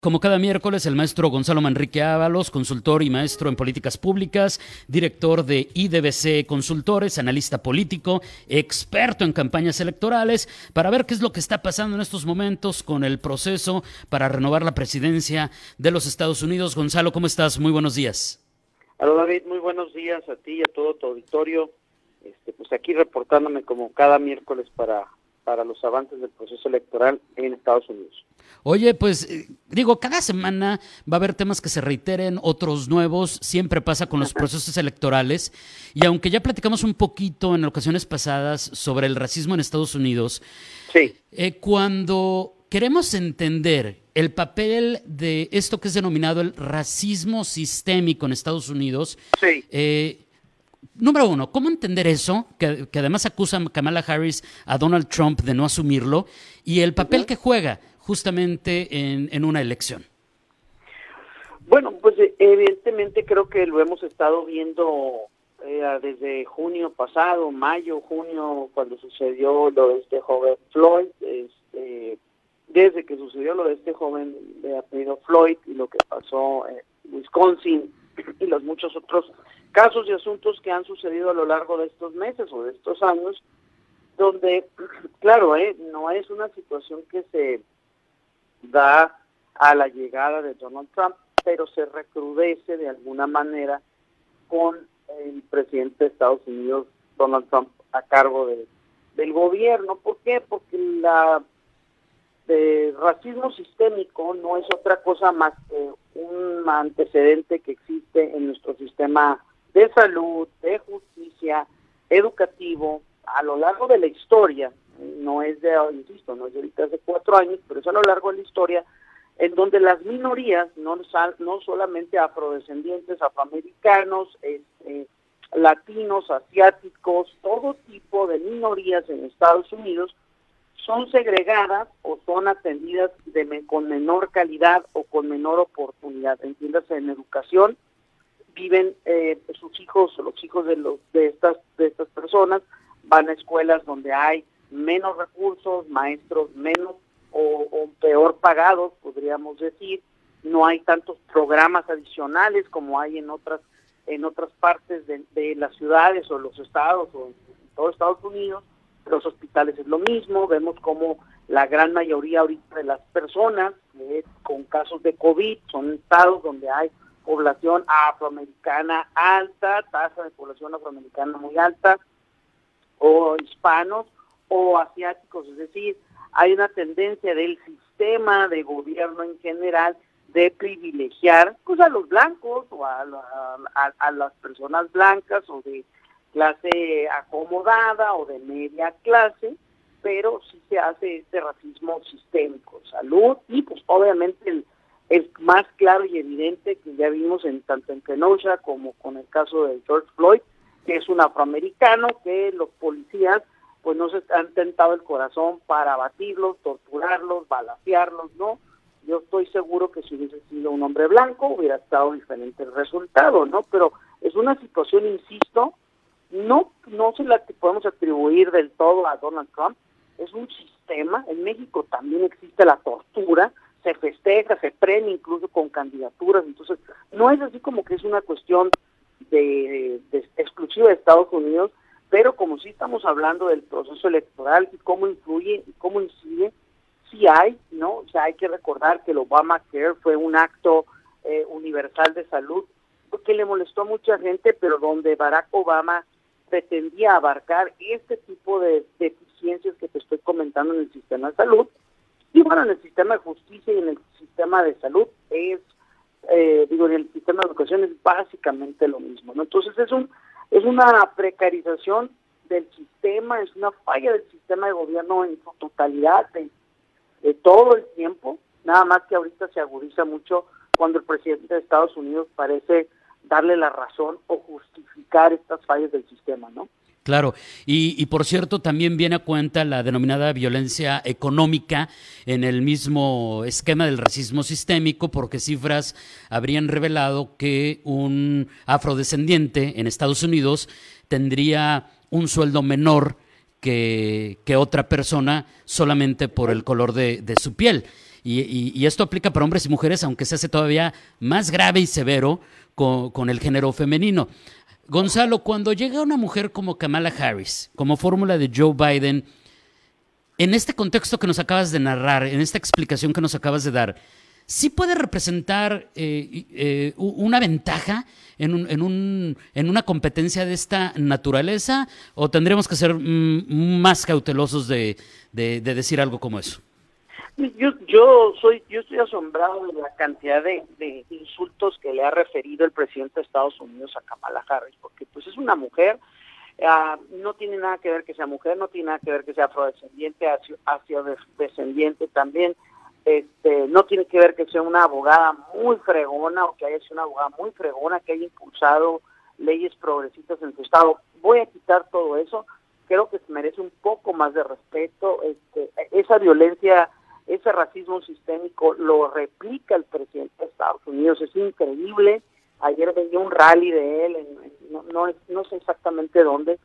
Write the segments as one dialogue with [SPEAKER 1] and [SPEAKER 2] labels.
[SPEAKER 1] Como cada miércoles, el maestro Gonzalo Manrique Ábalos, consultor y maestro en políticas públicas, director de IDBC Consultores, analista político, experto en campañas electorales, para ver qué es lo que está pasando en estos momentos con el proceso para renovar la presidencia de los Estados Unidos. Gonzalo, ¿cómo estás? Muy buenos días.
[SPEAKER 2] Hola David, muy buenos días a ti y a todo tu auditorio. Este, pues aquí reportándome como cada miércoles para para los avances del proceso electoral en Estados Unidos.
[SPEAKER 1] Oye, pues eh, digo, cada semana va a haber temas que se reiteren, otros nuevos, siempre pasa con los procesos electorales. Y aunque ya platicamos un poquito en ocasiones pasadas sobre el racismo en Estados Unidos,
[SPEAKER 2] sí.
[SPEAKER 1] Eh, cuando queremos entender el papel de esto que es denominado el racismo sistémico en Estados Unidos,
[SPEAKER 2] sí.
[SPEAKER 1] eh, número uno, ¿cómo entender eso? Que, además acusa Kamala Harris a Donald Trump de no asumirlo y el papel que juega justamente en, una elección.
[SPEAKER 2] Bueno, pues eh, evidentemente creo que lo hemos estado viendo eh, desde junio pasado, mayo, junio, cuando sucedió lo de este joven Floyd, este, desde que sucedió lo de este joven de apellido Floyd y lo que pasó en Wisconsin y los muchos otros casos y asuntos que han sucedido a lo largo de estos meses o de estos años, donde, claro, eh, no es una situación que se da a la llegada de Donald Trump, pero se recrudece de alguna manera con el presidente de Estados Unidos, Donald Trump, a cargo de, del gobierno. ¿Por qué? Porque la de racismo sistémico no es otra cosa más que un antecedente que existe en nuestro sistema de salud, de justicia, educativo, a lo largo de la historia, no es de, insisto, no es de ahorita hace cuatro años, pero es a lo largo de la historia, en donde las minorías, no, no solamente afrodescendientes, afroamericanos, este, latinos, asiáticos, todo tipo de minorías en Estados Unidos, son segregadas o son atendidas de, con menor calidad o con menor oportunidad, entiéndase en educación, viven eh, sus hijos, los hijos de los de estas de estas personas van a escuelas donde hay menos recursos, maestros menos o, peor pagados, podríamos decir, no hay tantos programas adicionales como hay en otras en otras partes de, las ciudades o los estados o en, todo Estados Unidos, los hospitales es lo mismo, vemos como la gran mayoría ahorita de las personas eh, con casos de COVID son estados donde hay población afroamericana alta, tasa de población afroamericana muy alta, o hispanos o asiáticos, es decir, hay una tendencia del sistema de gobierno en general de privilegiar pues, a los blancos o a, a, las personas blancas o de clase acomodada o de media clase, pero sí se hace este racismo sistémico, salud y pues obviamente el es más claro y evidente que ya vimos en tanto en Kenosha como con el caso de George Floyd, que es un afroamericano que los policías pues no se han tentado el corazón para abatirlos, torturarlos, balasearlos, ¿no? Yo estoy seguro que si hubiese sido un hombre blanco hubiera estado diferente el resultado, ¿no? Pero es una situación, insisto, no, no se la podemos atribuir del todo a Donald Trump, es un sistema, en México también existe la tortura, se festeja, se premia incluso con candidaturas, entonces no es así como que es una cuestión de, exclusiva de Estados Unidos, pero como sí estamos hablando del proceso electoral y cómo influye y cómo incide, sí hay, ¿no? O sea, hay que recordar que el Obamacare fue un acto eh, universal de salud que le molestó a mucha gente, pero donde Barack Obama pretendía abarcar este tipo de deficiencias que te estoy comentando en el sistema de salud, y bueno, en el sistema de justicia y en el sistema de salud es, eh, digo, en el sistema de educación es básicamente lo mismo, ¿no? Entonces es un es una precarización del sistema, es una falla del sistema de gobierno en su totalidad, de, de todo el tiempo, nada más que ahorita se agudiza mucho cuando el presidente de Estados Unidos parece darle la razón o justificar estas fallas del sistema, ¿no?
[SPEAKER 1] Claro, y, por cierto, también viene a cuenta la denominada violencia económica en el mismo esquema del racismo sistémico, porque cifras habrían revelado que un afrodescendiente en Estados Unidos tendría un sueldo menor que, otra persona solamente por el color de, su piel. Y, esto aplica para hombres y mujeres, aunque se hace todavía más grave y severo con el género femenino. Gonzalo, cuando llega una mujer como Kamala Harris, como fórmula de Joe Biden, en este contexto que nos acabas de narrar, en esta explicación que nos acabas de dar, ¿sí puede representar eh, eh, una ventaja en, un, en, un, en, una competencia de esta naturaleza o tendríamos que ser mm, más cautelosos de decir algo como eso?
[SPEAKER 2] Yo, yo soy, yo estoy asombrado de la cantidad de, insultos que le ha referido el presidente de Estados Unidos a Kamala Harris, porque pues es una mujer, ah, no tiene nada que ver que sea mujer, no tiene nada que ver que sea afrodescendiente, hacia también, este, no tiene que ver que sea una abogada muy fregona o que haya sido una abogada muy fregona que haya impulsado leyes progresistas en su estado. Voy a quitar todo eso, creo que se merece un poco más de respeto, este, esa violencia ese racismo sistémico lo replica el presidente de Estados Unidos, es increíble. Ayer veía un rally de él, no, no, no sé exactamente dónde,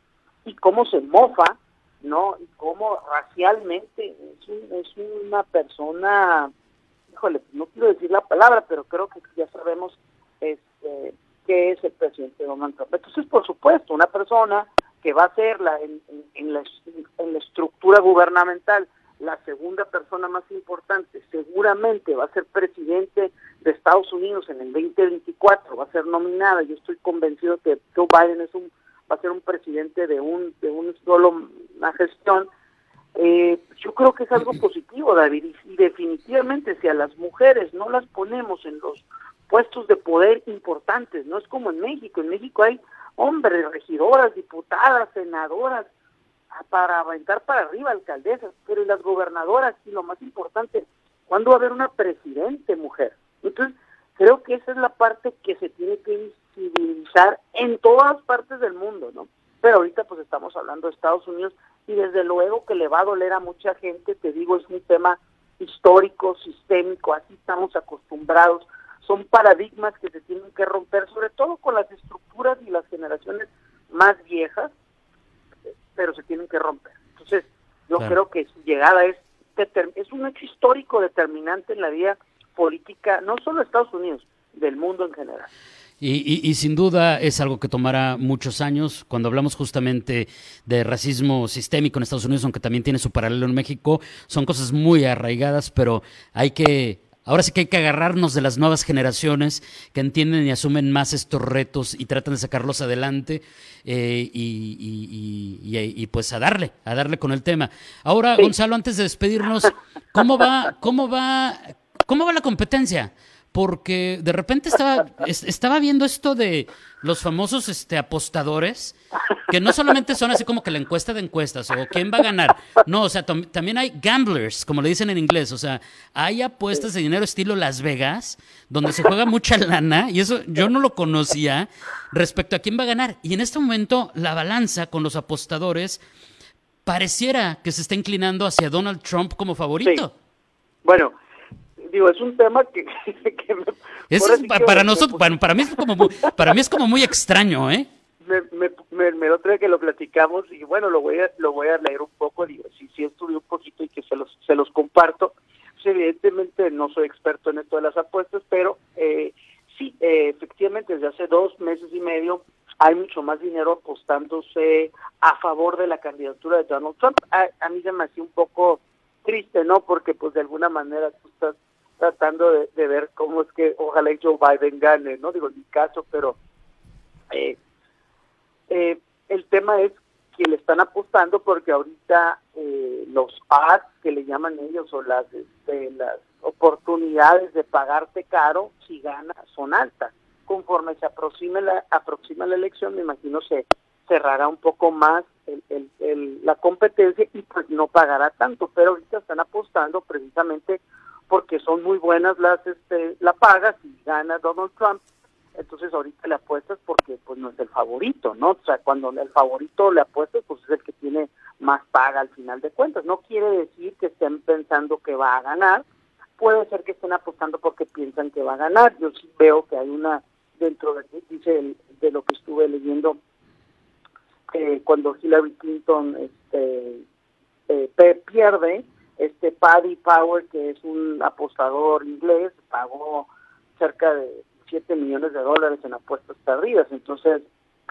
[SPEAKER 2] y cómo se mofa, ¿no? Y cómo racialmente es, una persona, híjole, no quiero decir la palabra, pero creo que ya sabemos este, qué es el presidente Donald Trump. Entonces, por supuesto, una persona que va a ser la, en, la, en la estructura gubernamental la segunda persona más importante, seguramente va a ser presidente de Estados Unidos en el 2024, va a ser nominada. Yo estoy convencido que Joe Biden es un va a ser un presidente de un de un solo una gestión. Eh, yo creo que es algo positivo, David, y, definitivamente si a las mujeres no las ponemos en los puestos de poder importantes, no es como en México. En México hay hombres, regidoras, diputadas, senadoras, para aventar para arriba alcaldesas, pero y las gobernadoras, y lo más importante, ¿cuándo va a haber una presidente mujer? Entonces, creo que esa es la parte que se tiene que visibilizar en todas partes del mundo, ¿no? Pero ahorita pues estamos hablando de Estados Unidos y desde luego que le va a doler a mucha gente, te digo, es un tema histórico, sistémico, así estamos acostumbrados, son paradigmas que se tienen que romper, sobre todo con las estructuras y las generaciones más viejas, pero se tienen que romper. Entonces, yo creo que su llegada es, es un hecho histórico determinante en la vida política, no solo de Estados Unidos, del mundo en general.
[SPEAKER 1] Y, y, sin duda es algo que tomará muchos años. Cuando hablamos justamente de racismo sistémico en Estados Unidos, aunque también tiene su paralelo en México, son cosas muy arraigadas, pero hay que Ahora sí que hay que agarrarnos de las nuevas generaciones que entienden y asumen más estos retos y tratan de sacarlos adelante eh, y, pues a darle, a darle con el tema. Ahora, Gonzalo, antes de despedirnos, ¿cómo va, cómo va, cómo va la competencia? Porque de repente estaba, estaba viendo esto de los famosos este, apostadores, que no solamente son así como que la encuesta de encuestas o quién va a ganar, no, o sea, también hay gamblers, como le dicen en inglés, o sea, hay apuestas de dinero estilo Las Vegas, donde se juega mucha lana, y eso yo no lo conocía respecto a quién va a ganar. Y en este momento la balanza con los apostadores pareciera que se está inclinando hacia Donald Trump como favorito.
[SPEAKER 2] Bueno, digo, es un tema que,
[SPEAKER 1] para, nosotros, para, mí es como muy, para mí es como muy extraño, ¿eh?
[SPEAKER 2] Me, me, me, lo trae que lo platicamos y bueno, lo voy a, lo voy a leer un poco, digo, si sí, estudié un poquito y que se los, se los comparto. Pues, evidentemente no soy experto en esto de las apuestas, pero eh, sí, eh, efectivamente desde hace dos meses y medio hay mucho más dinero apostándose a favor de la candidatura de Donald Trump. A, a mí se me hacía un poco triste, ¿no? Porque pues de alguna manera tú estás tratando de, ver cómo es que ojalá Joe Biden gane, no digo en mi caso, pero eh, eh, el tema es que le están apostando porque ahorita eh, los ads que le llaman ellos o las este, las oportunidades de pagarte caro si gana son altas. Conforme se aproxime la aproxima la elección, me imagino se cerrará un poco más el, el, la competencia y pues no pagará tanto, pero ahorita están apostando precisamente porque son muy buenas las este, la paga si gana Donald Trump entonces ahorita le apuestas porque pues no es el favorito, ¿no? O sea, cuando el favorito le apuestas, pues es el que tiene más paga al final de cuentas. No quiere decir que estén pensando que va a ganar, puede ser que estén apostando porque piensan que va a ganar. Yo sí veo que hay una, dentro de, dice de lo que estuve leyendo, eh, cuando Hillary Clinton este, eh, pierde, este Paddy Power, que es un apostador inglés, pagó cerca de 7 millones de dólares en apuestas perdidas, entonces,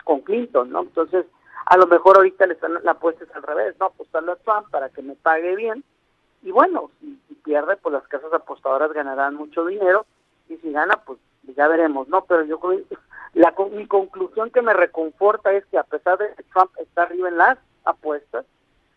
[SPEAKER 2] con Clinton, ¿no? Entonces, a lo mejor ahorita le están la apuesta al revés, ¿no? Apostarle a Trump para que me pague bien, y bueno, si, pierde, pues las casas apostadoras ganarán mucho dinero, y si gana, pues ya veremos, ¿no? Pero yo creo la, mi conclusión que me reconforta es que a pesar de que Trump está arriba en las apuestas,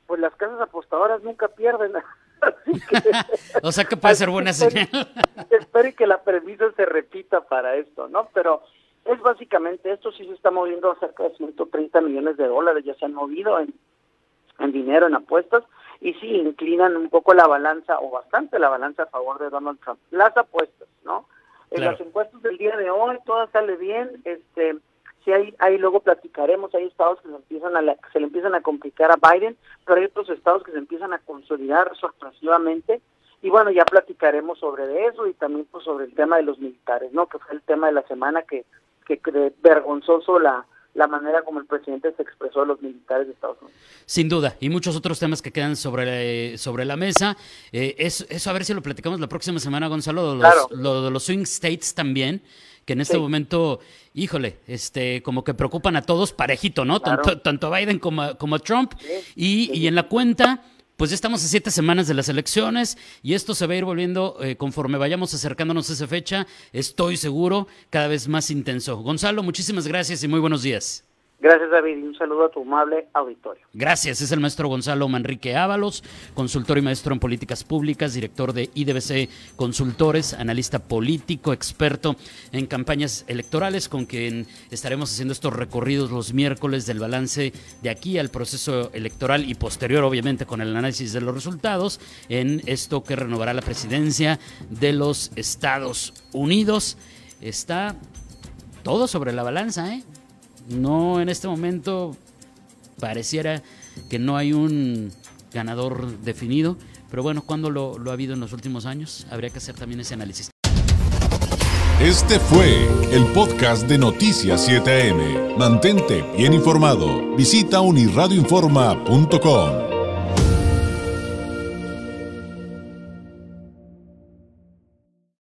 [SPEAKER 2] pues las casas apostadoras nunca pierden.
[SPEAKER 1] o sea que puede ser buena señal.
[SPEAKER 2] espero que la premisa se repita para esto, ¿no? Pero es básicamente esto, sí se está moviendo a cerca de 130 millones de dólares, ya se han movido en, en dinero, en apuestas, y sí, inclinan un poco la balanza, o bastante la balanza a favor de Donald Trump. Las apuestas, ¿no? En las encuestas del día de hoy, todas sale bien, este sí hay, ahí luego platicaremos, hay estados que se, empiezan a se le empiezan a complicar a Biden, pero hay otros estados que se empiezan a consolidar sorpresivamente y bueno, ya platicaremos sobre eso y también pues sobre el tema de los militares, ¿no? Que fue el tema de la semana que, que, vergonzoso la, la manera como el presidente se expresó a los militares de Estados Unidos.
[SPEAKER 1] Sin duda, y muchos otros temas que quedan sobre, sobre la mesa. Eh, eso, eso a ver si lo platicamos la próxima semana, Gonzalo, los, lo de los swing states también que en este momento, híjole, este, como que preocupan a todos parejito, ¿no? Tanto, tanto Biden como, como Trump. y, y en la cuenta, pues ya estamos a siete semanas de las elecciones y esto se va a ir volviendo eh, conforme vayamos acercándonos a esa fecha, estoy seguro, cada vez más intenso. Gonzalo, muchísimas gracias y muy buenos días.
[SPEAKER 2] Gracias, David, y un saludo a tu amable auditorio.
[SPEAKER 1] Gracias, es el maestro Gonzalo Manrique Ábalos, consultor y maestro en políticas públicas, director de IDBC Consultores, analista político, experto en campañas electorales, con quien estaremos haciendo estos recorridos los miércoles del balance de aquí al proceso electoral y posterior, obviamente, con el análisis de los resultados en esto que renovará la presidencia de los Estados Unidos. Está todo sobre la balanza, ¿eh? No en este momento pareciera que no hay un ganador definido, pero bueno, cuando lo, ha habido en los últimos años, habría que hacer también ese análisis.
[SPEAKER 3] Este fue el podcast de Noticias 7am. Mantente bien informado. Visita unirradioinforma.com.